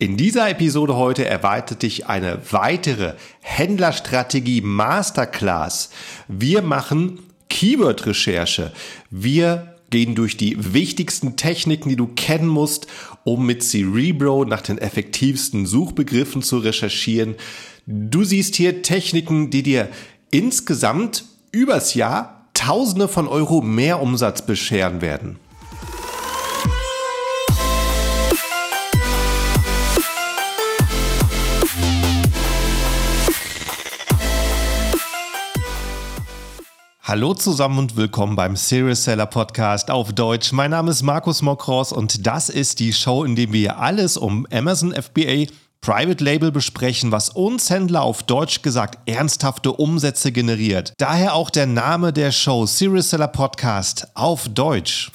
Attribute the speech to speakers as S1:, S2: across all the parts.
S1: In dieser Episode heute erwartet dich eine weitere Händlerstrategie Masterclass. Wir machen Keyword-Recherche. Wir gehen durch die wichtigsten Techniken, die du kennen musst, um mit Cerebro nach den effektivsten Suchbegriffen zu recherchieren. Du siehst hier Techniken, die dir insgesamt übers Jahr Tausende von Euro mehr Umsatz bescheren werden. Hallo zusammen und willkommen beim Serious Seller Podcast auf Deutsch. Mein Name ist Markus Mokros und das ist die Show, in der wir alles um Amazon FBA Private Label besprechen, was uns Händler auf Deutsch gesagt ernsthafte Umsätze generiert. Daher auch der Name der Show Serious Seller Podcast auf Deutsch.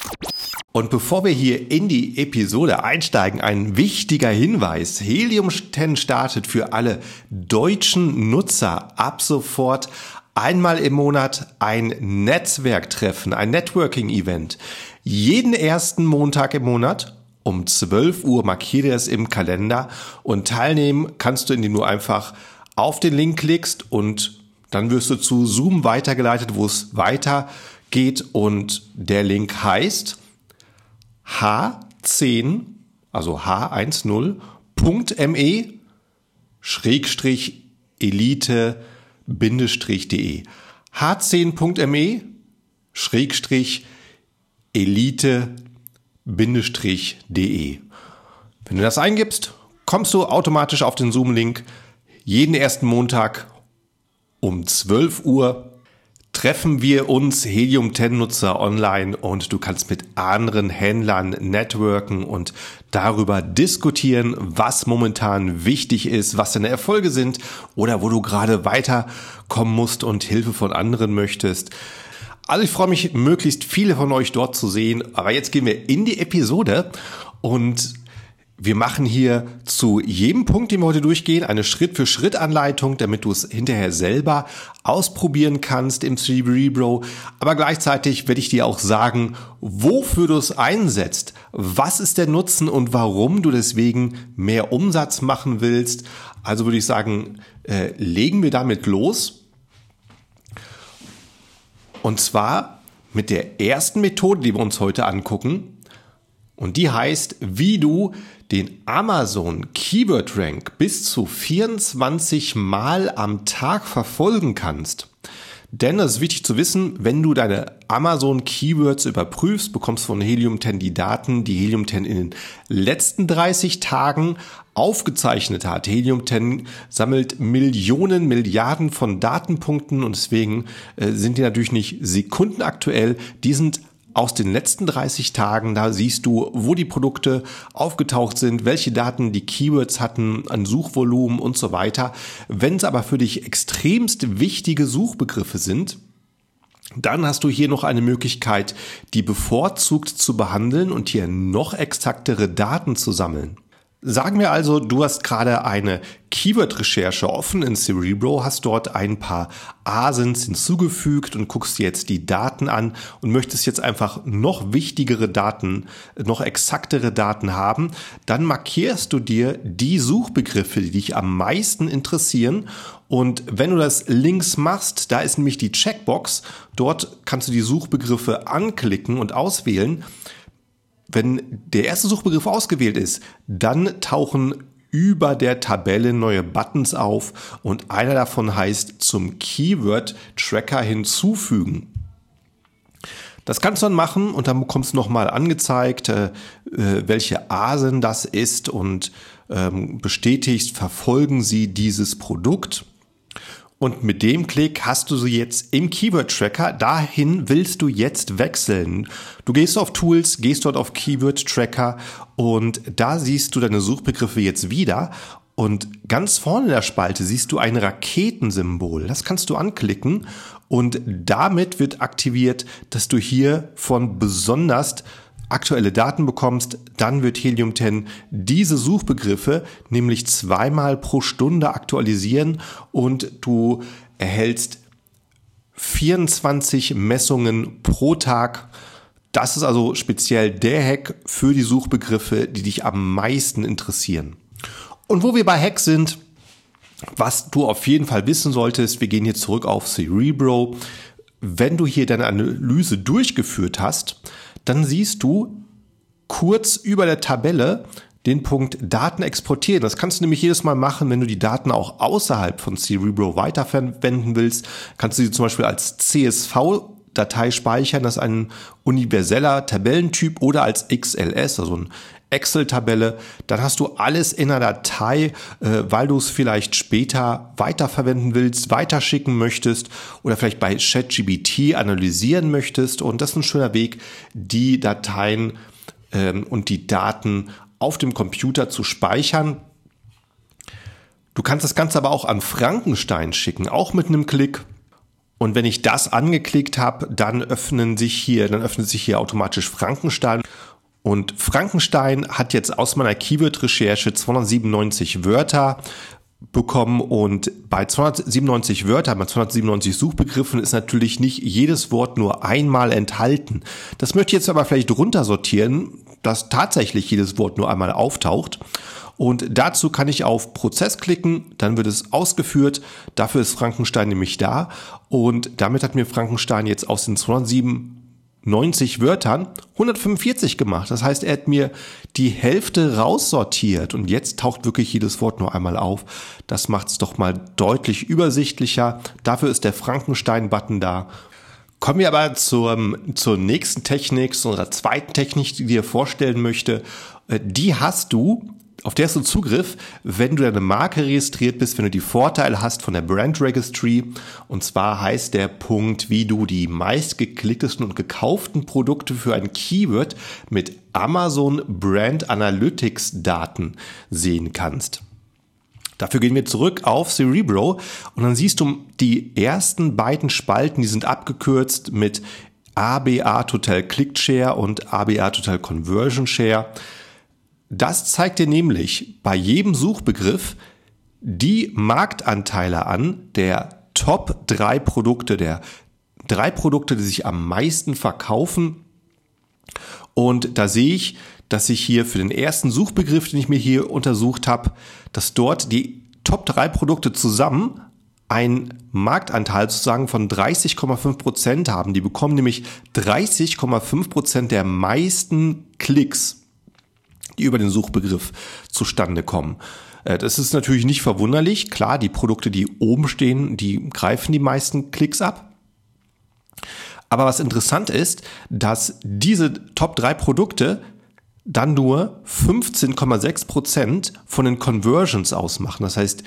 S1: Und bevor wir hier in die Episode einsteigen, ein wichtiger Hinweis. Helium 10 startet für alle deutschen Nutzer ab sofort einmal im Monat ein Netzwerktreffen, ein Networking-Event. Jeden ersten Montag im Monat um 12 Uhr markiere es im Kalender und teilnehmen kannst du, indem du einfach auf den Link klickst und dann wirst du zu Zoom weitergeleitet, wo es weitergeht und der Link heißt H10, also H10.me Schrägstrich Elite h10.me h10.me Schrägstrich Elite de. Wenn du das eingibst, kommst du automatisch auf den Zoom-Link. Jeden ersten Montag um 12 Uhr treffen wir uns Helium 10 Nutzer online und du kannst mit anderen Händlern networken und darüber diskutieren, was momentan wichtig ist, was deine Erfolge sind oder wo du gerade weiterkommen musst und Hilfe von anderen möchtest. Also ich freue mich, möglichst viele von euch dort zu sehen. Aber jetzt gehen wir in die Episode und wir machen hier zu jedem Punkt, den wir heute durchgehen, eine Schritt-für-Schritt-Anleitung, damit du es hinterher selber ausprobieren kannst im Cerebro. Aber gleichzeitig werde ich dir auch sagen, wofür du es einsetzt, was ist der Nutzen und warum du deswegen mehr Umsatz machen willst. Also würde ich sagen, äh, legen wir damit los. Und zwar mit der ersten Methode, die wir uns heute angucken. Und die heißt, wie du den Amazon Keyword Rank bis zu 24 Mal am Tag verfolgen kannst. Denn es ist wichtig zu wissen, wenn du deine Amazon Keywords überprüfst, bekommst du von Helium 10 die Daten, die Helium 10 in den letzten 30 Tagen aufgezeichnet hat. Helium 10 sammelt Millionen, Milliarden von Datenpunkten und deswegen äh, sind die natürlich nicht sekundenaktuell. Die sind aus den letzten 30 Tagen. Da siehst du, wo die Produkte aufgetaucht sind, welche Daten die Keywords hatten, an Suchvolumen und so weiter. Wenn es aber für dich extremst wichtige Suchbegriffe sind, dann hast du hier noch eine Möglichkeit, die bevorzugt zu behandeln und hier noch exaktere Daten zu sammeln. Sagen wir also, du hast gerade eine Keyword-Recherche offen in Cerebro, hast dort ein paar Asins hinzugefügt und guckst dir jetzt die Daten an und möchtest jetzt einfach noch wichtigere Daten, noch exaktere Daten haben, dann markierst du dir die Suchbegriffe, die dich am meisten interessieren. Und wenn du das links machst, da ist nämlich die Checkbox, dort kannst du die Suchbegriffe anklicken und auswählen wenn der erste Suchbegriff ausgewählt ist, dann tauchen über der Tabelle neue Buttons auf und einer davon heißt zum Keyword Tracker hinzufügen. Das kannst du dann machen und dann bekommst du nochmal angezeigt, äh, äh, welche Asen das ist und ähm, bestätigst, verfolgen sie dieses Produkt. Und mit dem Klick hast du sie jetzt im Keyword Tracker. Dahin willst du jetzt wechseln. Du gehst auf Tools, gehst dort auf Keyword Tracker und da siehst du deine Suchbegriffe jetzt wieder. Und ganz vorne in der Spalte siehst du ein Raketensymbol. Das kannst du anklicken und damit wird aktiviert, dass du hier von besonders aktuelle Daten bekommst, dann wird Helium 10 diese Suchbegriffe nämlich zweimal pro Stunde aktualisieren und du erhältst 24 Messungen pro Tag. Das ist also speziell der Hack für die Suchbegriffe, die dich am meisten interessieren. Und wo wir bei Hacks sind, was du auf jeden Fall wissen solltest, wir gehen hier zurück auf Cerebro. Wenn du hier deine Analyse durchgeführt hast, dann siehst du kurz über der Tabelle den Punkt Daten exportieren. Das kannst du nämlich jedes Mal machen, wenn du die Daten auch außerhalb von Cerebro weiterverwenden willst. Kannst du sie zum Beispiel als CSV Datei speichern, das ist ein universeller Tabellentyp oder als XLS, also ein Excel-Tabelle, dann hast du alles in einer Datei, äh, weil du es vielleicht später weiterverwenden willst, weiterschicken möchtest oder vielleicht bei ChatGBT analysieren möchtest. Und das ist ein schöner Weg, die Dateien ähm, und die Daten auf dem Computer zu speichern. Du kannst das Ganze aber auch an Frankenstein schicken, auch mit einem Klick. Und wenn ich das angeklickt habe, dann öffnen sich hier, dann öffnet sich hier automatisch Frankenstein. Und Frankenstein hat jetzt aus meiner Keyword-Recherche 297 Wörter bekommen und bei 297 Wörtern, bei 297 Suchbegriffen ist natürlich nicht jedes Wort nur einmal enthalten. Das möchte ich jetzt aber vielleicht runtersortieren, dass tatsächlich jedes Wort nur einmal auftaucht. Und dazu kann ich auf Prozess klicken, dann wird es ausgeführt. Dafür ist Frankenstein nämlich da. Und damit hat mir Frankenstein jetzt aus den 207 90 Wörtern 145 gemacht. Das heißt, er hat mir die Hälfte raussortiert und jetzt taucht wirklich jedes Wort nur einmal auf. Das macht es doch mal deutlich übersichtlicher. Dafür ist der Frankenstein-Button da. Kommen wir aber zur, zur nächsten Technik, zu unserer zweiten Technik, die ich dir vorstellen möchte. Äh, die hast du auf der hast du Zugriff, wenn du deine Marke registriert bist, wenn du die Vorteile hast von der Brand Registry. Und zwar heißt der Punkt, wie du die meistgeklicktesten und gekauften Produkte für ein Keyword mit Amazon Brand Analytics Daten sehen kannst. Dafür gehen wir zurück auf Cerebro und dann siehst du die ersten beiden Spalten, die sind abgekürzt mit ABA Total Click Share und ABA Total Conversion Share. Das zeigt dir nämlich bei jedem Suchbegriff die Marktanteile an der Top drei Produkte, der drei Produkte, die sich am meisten verkaufen. Und da sehe ich, dass ich hier für den ersten Suchbegriff, den ich mir hier untersucht habe, dass dort die Top drei Produkte zusammen einen Marktanteil sozusagen von 30,5 Prozent haben. Die bekommen nämlich 30,5 Prozent der meisten Klicks die über den Suchbegriff zustande kommen. Äh, das ist natürlich nicht verwunderlich. Klar, die Produkte, die oben stehen, die greifen die meisten Klicks ab. Aber was interessant ist, dass diese Top 3 Produkte dann nur 15,6 Prozent von den Conversions ausmachen. Das heißt,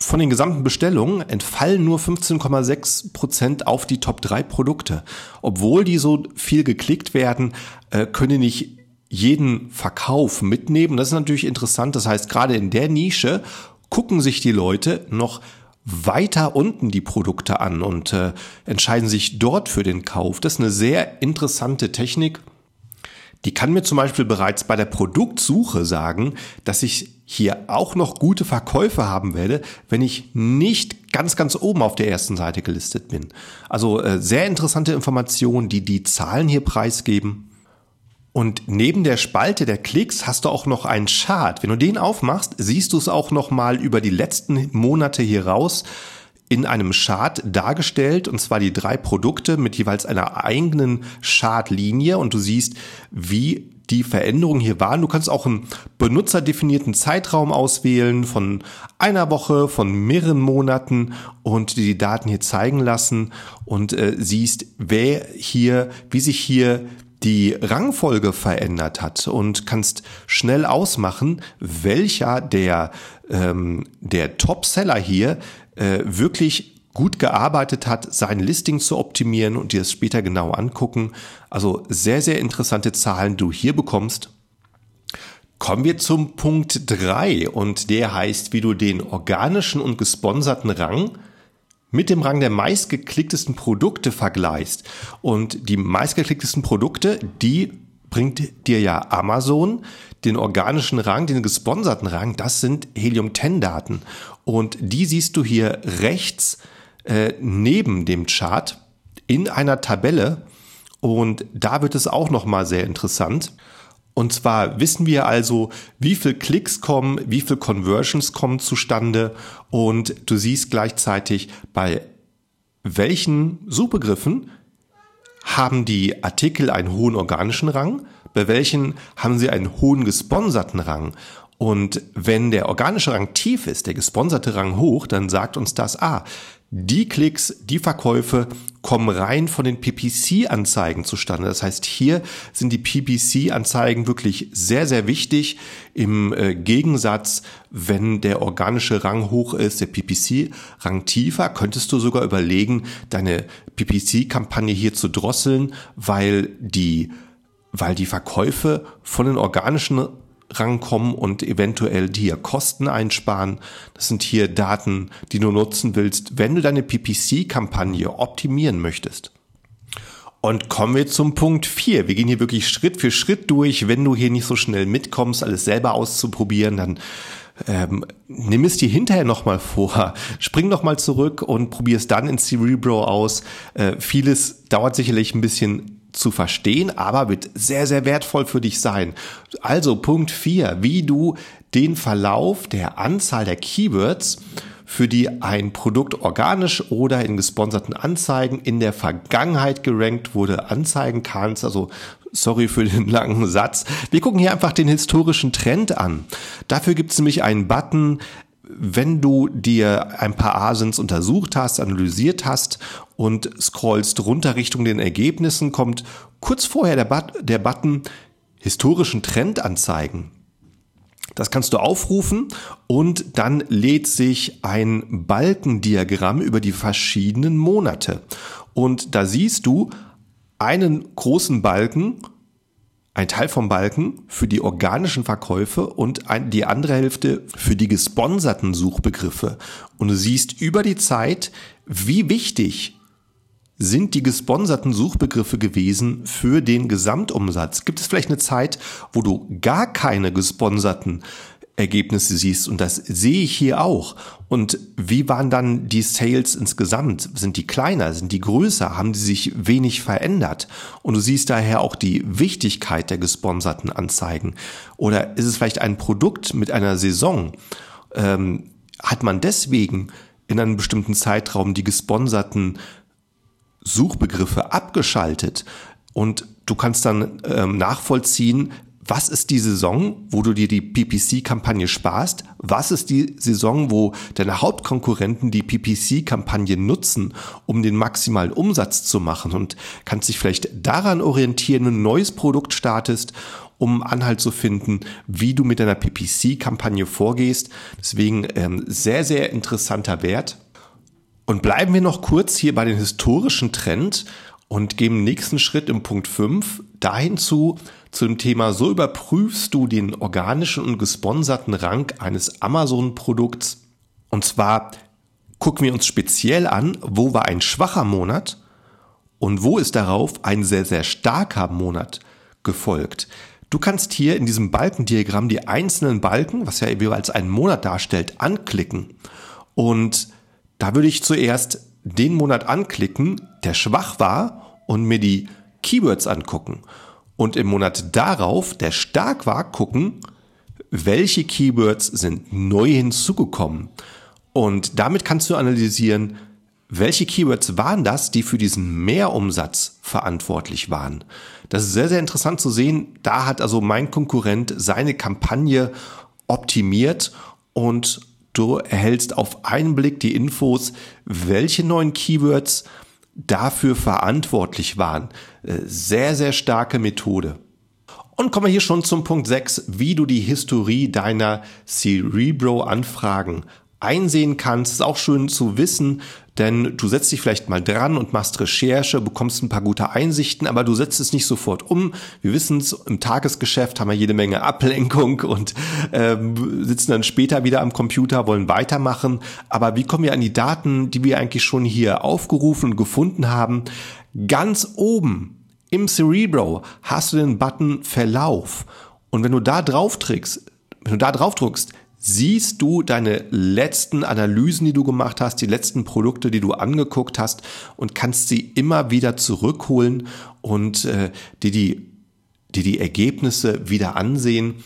S1: von den gesamten Bestellungen entfallen nur 15,6 Prozent auf die Top 3 Produkte. Obwohl die so viel geklickt werden, äh, können nicht jeden Verkauf mitnehmen. Das ist natürlich interessant. Das heißt, gerade in der Nische gucken sich die Leute noch weiter unten die Produkte an und äh, entscheiden sich dort für den Kauf. Das ist eine sehr interessante Technik. Die kann mir zum Beispiel bereits bei der Produktsuche sagen, dass ich hier auch noch gute Verkäufe haben werde, wenn ich nicht ganz, ganz oben auf der ersten Seite gelistet bin. Also äh, sehr interessante Informationen, die die Zahlen hier preisgeben. Und neben der Spalte der Klicks hast du auch noch einen Chart. Wenn du den aufmachst, siehst du es auch noch mal über die letzten Monate hier raus in einem Chart dargestellt, und zwar die drei Produkte mit jeweils einer eigenen Chartlinie und du siehst, wie die Veränderungen hier waren. Du kannst auch einen benutzerdefinierten Zeitraum auswählen von einer Woche, von mehreren Monaten und die Daten hier zeigen lassen und äh, siehst, wer hier, wie sich hier die Rangfolge verändert hat und kannst schnell ausmachen, welcher der, ähm, der Top-Seller hier äh, wirklich gut gearbeitet hat, sein Listing zu optimieren und dir das später genau angucken. Also sehr, sehr interessante Zahlen, du hier bekommst. Kommen wir zum Punkt drei und der heißt, wie du den organischen und gesponserten Rang mit dem Rang der meistgeklicktesten Produkte vergleichst. Und die meistgeklicktesten Produkte, die bringt dir ja Amazon, den organischen Rang, den gesponserten Rang, das sind Helium-10-Daten. Und die siehst du hier rechts äh, neben dem Chart in einer Tabelle. Und da wird es auch nochmal sehr interessant. Und zwar wissen wir also, wie viel Klicks kommen, wie viel Conversions kommen zustande und du siehst gleichzeitig, bei welchen Suchbegriffen haben die Artikel einen hohen organischen Rang, bei welchen haben sie einen hohen gesponserten Rang. Und wenn der organische Rang tief ist, der gesponserte Rang hoch, dann sagt uns das, ah, die Klicks, die Verkäufe kommen rein von den PPC-Anzeigen zustande. Das heißt, hier sind die PPC-Anzeigen wirklich sehr, sehr wichtig. Im äh, Gegensatz, wenn der organische Rang hoch ist, der PPC-Rang tiefer, könntest du sogar überlegen, deine PPC-Kampagne hier zu drosseln, weil die, weil die Verkäufe von den organischen rankommen und eventuell dir Kosten einsparen. Das sind hier Daten, die du nutzen willst, wenn du deine PPC-Kampagne optimieren möchtest. Und kommen wir zum Punkt 4. Wir gehen hier wirklich Schritt für Schritt durch. Wenn du hier nicht so schnell mitkommst, alles selber auszuprobieren, dann ähm, nimm es dir hinterher nochmal vor. Spring nochmal zurück und probier es dann in Cerebro aus. Äh, vieles dauert sicherlich ein bisschen zu verstehen, aber wird sehr, sehr wertvoll für dich sein. Also Punkt 4, wie du den Verlauf der Anzahl der Keywords für die ein Produkt organisch oder in gesponserten Anzeigen in der Vergangenheit gerankt wurde, anzeigen kannst. Also sorry für den langen Satz. Wir gucken hier einfach den historischen Trend an. Dafür gibt es nämlich einen Button, wenn du dir ein paar Asins untersucht hast, analysiert hast und scrollst runter Richtung den Ergebnissen, kommt kurz vorher der, But der Button historischen Trend anzeigen. Das kannst du aufrufen und dann lädt sich ein Balkendiagramm über die verschiedenen Monate. Und da siehst du einen großen Balken ein Teil vom Balken für die organischen Verkäufe und die andere Hälfte für die gesponserten Suchbegriffe. Und du siehst über die Zeit, wie wichtig sind die gesponserten Suchbegriffe gewesen für den Gesamtumsatz? Gibt es vielleicht eine Zeit, wo du gar keine gesponserten Ergebnisse siehst. Und das sehe ich hier auch. Und wie waren dann die Sales insgesamt? Sind die kleiner? Sind die größer? Haben die sich wenig verändert? Und du siehst daher auch die Wichtigkeit der gesponserten Anzeigen. Oder ist es vielleicht ein Produkt mit einer Saison? Ähm, hat man deswegen in einem bestimmten Zeitraum die gesponserten Suchbegriffe abgeschaltet? Und du kannst dann ähm, nachvollziehen, was ist die Saison, wo du dir die PPC-Kampagne sparst? Was ist die Saison, wo deine Hauptkonkurrenten die PPC-Kampagne nutzen, um den maximalen Umsatz zu machen? Und kannst dich vielleicht daran orientieren, ein neues Produkt startest, um Anhalt zu finden, wie du mit deiner PPC-Kampagne vorgehst. Deswegen ähm, sehr, sehr interessanter Wert. Und bleiben wir noch kurz hier bei den historischen Trend und gehen im nächsten Schritt im Punkt 5 dahin zu, zu dem Thema, so überprüfst du den organischen und gesponserten Rang eines Amazon-Produkts. Und zwar gucken wir uns speziell an, wo war ein schwacher Monat und wo ist darauf ein sehr, sehr starker Monat gefolgt. Du kannst hier in diesem Balkendiagramm die einzelnen Balken, was ja jeweils einen Monat darstellt, anklicken. Und da würde ich zuerst den Monat anklicken, der schwach war und mir die Keywords angucken und im Monat darauf, der stark war, gucken, welche Keywords sind neu hinzugekommen. Und damit kannst du analysieren, welche Keywords waren das, die für diesen Mehrumsatz verantwortlich waren. Das ist sehr, sehr interessant zu sehen. Da hat also mein Konkurrent seine Kampagne optimiert und du erhältst auf einen Blick die Infos, welche neuen Keywords dafür verantwortlich waren. Äh, sehr, sehr starke Methode. Und kommen wir hier schon zum Punkt 6, wie du die Historie deiner Cerebro-Anfragen einsehen kannst. Ist auch schön zu wissen, denn du setzt dich vielleicht mal dran und machst Recherche, bekommst ein paar gute Einsichten, aber du setzt es nicht sofort um. Wir wissen es, im Tagesgeschäft haben wir jede Menge Ablenkung und ähm, sitzen dann später wieder am Computer, wollen weitermachen. Aber wie kommen wir an die Daten, die wir eigentlich schon hier aufgerufen und gefunden haben? Ganz oben im Cerebro hast du den Button Verlauf. Und wenn du da drauf drückst, wenn du da drauf drückst, siehst du deine letzten Analysen, die du gemacht hast, die letzten Produkte, die du angeguckt hast und kannst sie immer wieder zurückholen und äh, dir die dir die Ergebnisse wieder ansehen.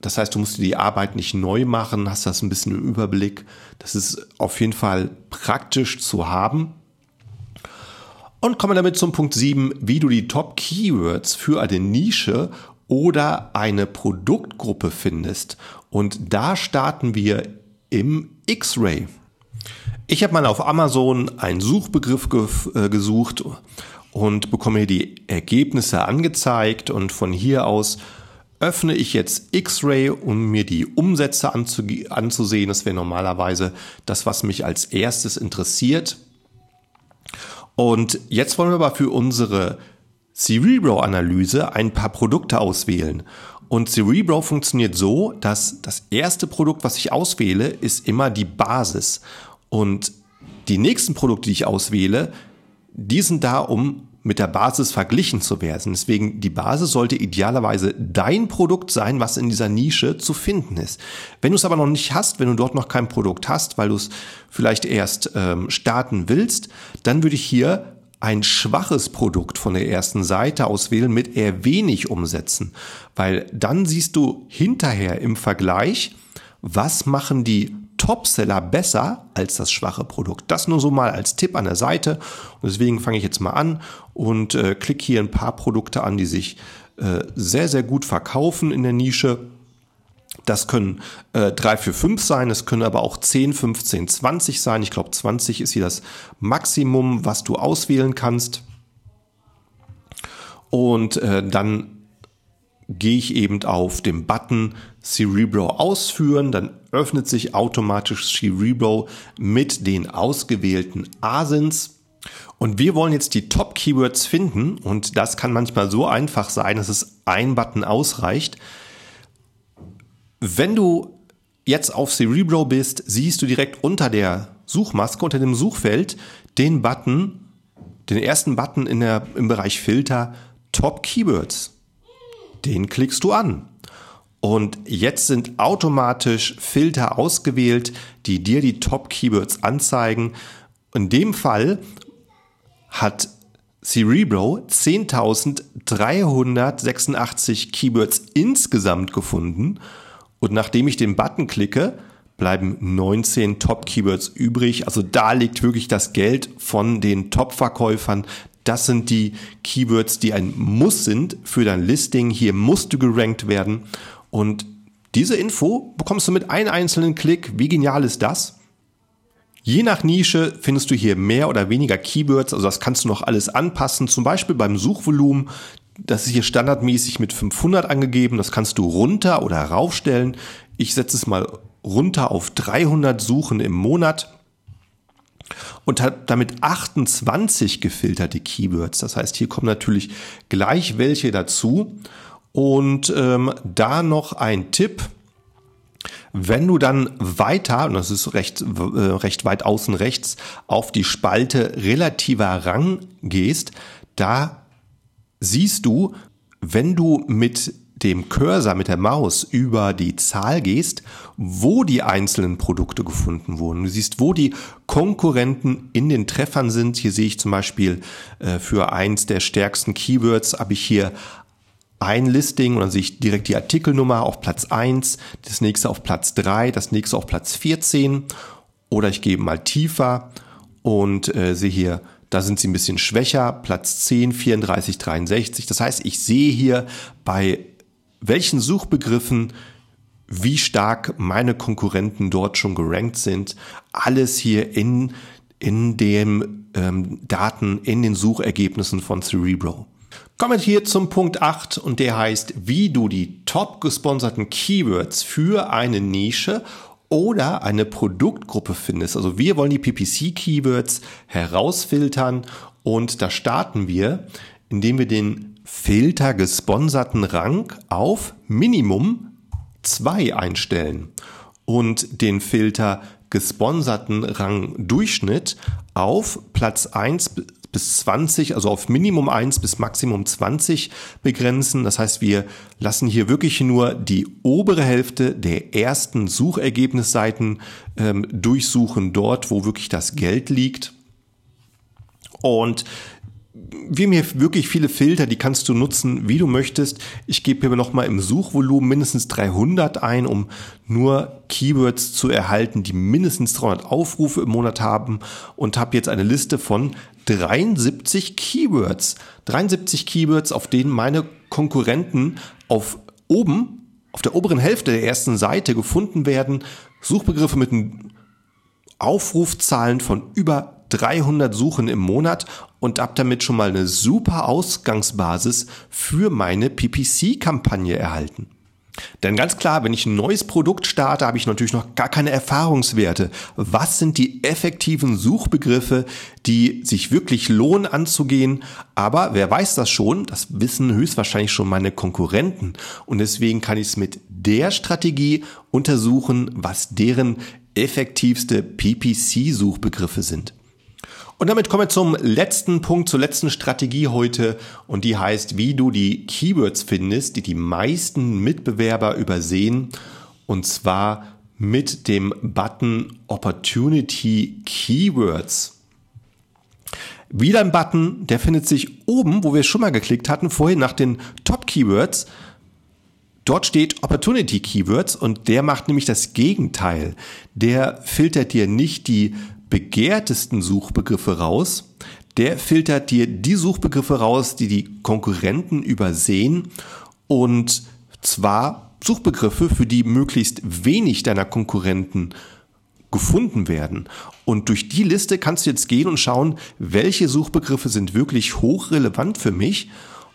S1: Das heißt, du musst dir die Arbeit nicht neu machen, hast das ein bisschen im Überblick. Das ist auf jeden Fall praktisch zu haben. Und kommen wir damit zum Punkt 7, wie du die Top Keywords für eine Nische oder eine Produktgruppe findest. Und da starten wir im X-Ray. Ich habe mal auf Amazon einen Suchbegriff ge äh, gesucht und bekomme hier die Ergebnisse angezeigt und von hier aus öffne ich jetzt X-Ray, um mir die Umsätze anzusehen. Das wäre normalerweise das, was mich als erstes interessiert. Und jetzt wollen wir aber für unsere Cerebro-Analyse ein paar Produkte auswählen. Und Cerebro funktioniert so, dass das erste Produkt, was ich auswähle, ist immer die Basis. Und die nächsten Produkte, die ich auswähle, die sind da, um mit der Basis verglichen zu werden. Deswegen die Basis sollte idealerweise dein Produkt sein, was in dieser Nische zu finden ist. Wenn du es aber noch nicht hast, wenn du dort noch kein Produkt hast, weil du es vielleicht erst ähm, starten willst, dann würde ich hier ein schwaches Produkt von der ersten Seite auswählen mit eher wenig Umsätzen, weil dann siehst du hinterher im Vergleich, was machen die Topseller besser als das schwache Produkt. Das nur so mal als Tipp an der Seite. Und deswegen fange ich jetzt mal an und äh, klicke hier ein paar Produkte an, die sich äh, sehr, sehr gut verkaufen in der Nische. Das können äh, 3, 4, 5 sein, es können aber auch 10, 15, 20 sein. Ich glaube, 20 ist hier das Maximum, was du auswählen kannst. Und äh, dann gehe ich eben auf den Button Cerebro ausführen, dann öffnet sich automatisch Cerebro mit den ausgewählten ASINs. Und wir wollen jetzt die Top-Keywords finden und das kann manchmal so einfach sein, dass es ein Button ausreicht. Wenn du jetzt auf Cerebro bist, siehst du direkt unter der Suchmaske, unter dem Suchfeld, den Button, den ersten Button in der, im Bereich Filter Top Keywords. Den klickst du an. Und jetzt sind automatisch Filter ausgewählt, die dir die Top-Keywords anzeigen. In dem Fall hat Cerebro 10.386 Keywords insgesamt gefunden. Und nachdem ich den Button klicke, bleiben 19 Top-Keywords übrig. Also da liegt wirklich das Geld von den Top-Verkäufern. Das sind die Keywords, die ein Muss sind für dein Listing. Hier musst du gerankt werden. Und diese Info bekommst du mit einem einzelnen Klick. Wie genial ist das? Je nach Nische findest du hier mehr oder weniger Keywords, also das kannst du noch alles anpassen. Zum Beispiel beim Suchvolumen, das ist hier standardmäßig mit 500 angegeben, das kannst du runter oder raufstellen. Ich setze es mal runter auf 300 Suchen im Monat und hat damit 28 gefilterte Keywords. Das heißt, hier kommen natürlich gleich welche dazu. Und ähm, da noch ein Tipp. Wenn du dann weiter, und das ist recht, äh, recht weit außen rechts, auf die Spalte relativer Rang gehst, da siehst du, wenn du mit dem Cursor mit der Maus über die Zahl gehst, wo die einzelnen Produkte gefunden wurden. Du siehst, wo die Konkurrenten in den Treffern sind. Hier sehe ich zum Beispiel äh, für eins der stärksten Keywords habe ich hier ein Listing und dann sehe ich direkt die Artikelnummer auf Platz 1, das nächste auf Platz 3, das nächste auf Platz 14 oder ich gehe mal tiefer und äh, sehe hier, da sind sie ein bisschen schwächer, Platz 10, 34, 63. Das heißt, ich sehe hier bei welchen Suchbegriffen wie stark meine Konkurrenten dort schon gerankt sind. Alles hier in, in den ähm, Daten, in den Suchergebnissen von Cerebro. Kommen wir hier zum Punkt 8 und der heißt, wie du die top gesponserten Keywords für eine Nische oder eine Produktgruppe findest. Also wir wollen die PPC-Keywords herausfiltern und da starten wir, indem wir den Filter gesponserten Rang auf Minimum 2 einstellen und den Filter gesponserten Rang Durchschnitt auf Platz 1 bis 20, also auf Minimum 1 bis Maximum 20 begrenzen. Das heißt, wir lassen hier wirklich nur die obere Hälfte der ersten Suchergebnisseiten ähm, durchsuchen, dort, wo wirklich das Geld liegt. Und wir haben hier wirklich viele Filter, die kannst du nutzen, wie du möchtest. Ich gebe hier nochmal im Suchvolumen mindestens 300 ein, um nur Keywords zu erhalten, die mindestens 300 Aufrufe im Monat haben und habe jetzt eine Liste von 73 Keywords. 73 Keywords, auf denen meine Konkurrenten auf oben, auf der oberen Hälfte der ersten Seite gefunden werden. Suchbegriffe mit Aufrufzahlen von über 300 Suchen im Monat und habe damit schon mal eine super Ausgangsbasis für meine PPC-Kampagne erhalten. Denn ganz klar, wenn ich ein neues Produkt starte, habe ich natürlich noch gar keine Erfahrungswerte. Was sind die effektiven Suchbegriffe, die sich wirklich lohnen anzugehen? Aber wer weiß das schon? Das wissen höchstwahrscheinlich schon meine Konkurrenten. Und deswegen kann ich es mit der Strategie untersuchen, was deren effektivste PPC-Suchbegriffe sind. Und damit kommen wir zum letzten Punkt, zur letzten Strategie heute. Und die heißt, wie du die Keywords findest, die die meisten Mitbewerber übersehen. Und zwar mit dem Button Opportunity Keywords. Wieder ein Button, der findet sich oben, wo wir schon mal geklickt hatten, vorhin nach den Top Keywords. Dort steht Opportunity Keywords und der macht nämlich das Gegenteil. Der filtert dir nicht die begehrtesten Suchbegriffe raus. Der filtert dir die Suchbegriffe raus, die die Konkurrenten übersehen und zwar Suchbegriffe, für die möglichst wenig deiner Konkurrenten gefunden werden. Und durch die Liste kannst du jetzt gehen und schauen, welche Suchbegriffe sind wirklich hochrelevant für mich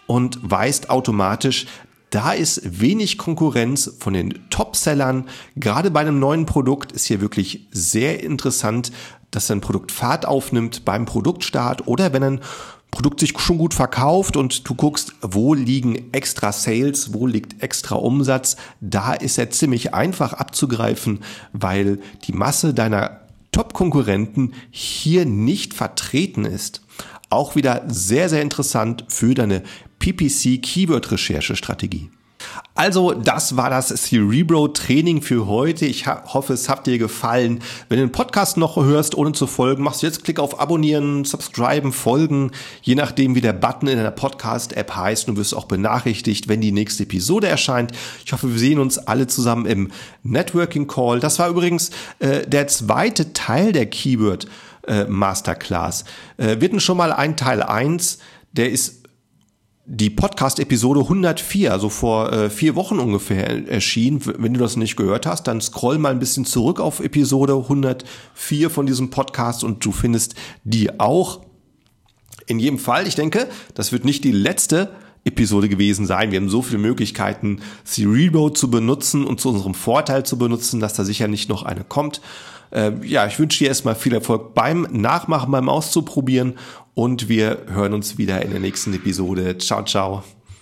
S1: und weißt automatisch, da ist wenig Konkurrenz von den Topsellern. Gerade bei einem neuen Produkt ist hier wirklich sehr interessant, dass ein Produkt Fahrt aufnimmt beim Produktstart oder wenn ein Produkt sich schon gut verkauft und du guckst, wo liegen extra Sales, wo liegt extra Umsatz, da ist er ziemlich einfach abzugreifen, weil die Masse deiner Top-Konkurrenten hier nicht vertreten ist. Auch wieder sehr, sehr interessant für deine PPC-Keyword-Recherche-Strategie. Also, das war das Cerebro Training für heute. Ich hoffe, es hat dir gefallen. Wenn du den Podcast noch hörst, ohne zu folgen, machst du jetzt Klick auf Abonnieren, Subscriben, Folgen, je nachdem, wie der Button in deiner Podcast-App heißt. Du wirst auch benachrichtigt, wenn die nächste Episode erscheint. Ich hoffe, wir sehen uns alle zusammen im Networking Call. Das war übrigens äh, der zweite Teil der Keyword äh, Masterclass. Äh, wir hatten schon mal ein Teil eins, der ist die Podcast-Episode 104, also vor äh, vier Wochen ungefähr erschien. Wenn du das nicht gehört hast, dann scroll mal ein bisschen zurück auf Episode 104 von diesem Podcast und du findest die auch. In jedem Fall, ich denke, das wird nicht die letzte Episode gewesen sein. Wir haben so viele Möglichkeiten, Cerebro zu benutzen und zu unserem Vorteil zu benutzen, dass da sicher nicht noch eine kommt. Äh, ja, ich wünsche dir erstmal viel Erfolg beim Nachmachen, beim Auszuprobieren und wir hören uns wieder in der nächsten Episode. Ciao, ciao.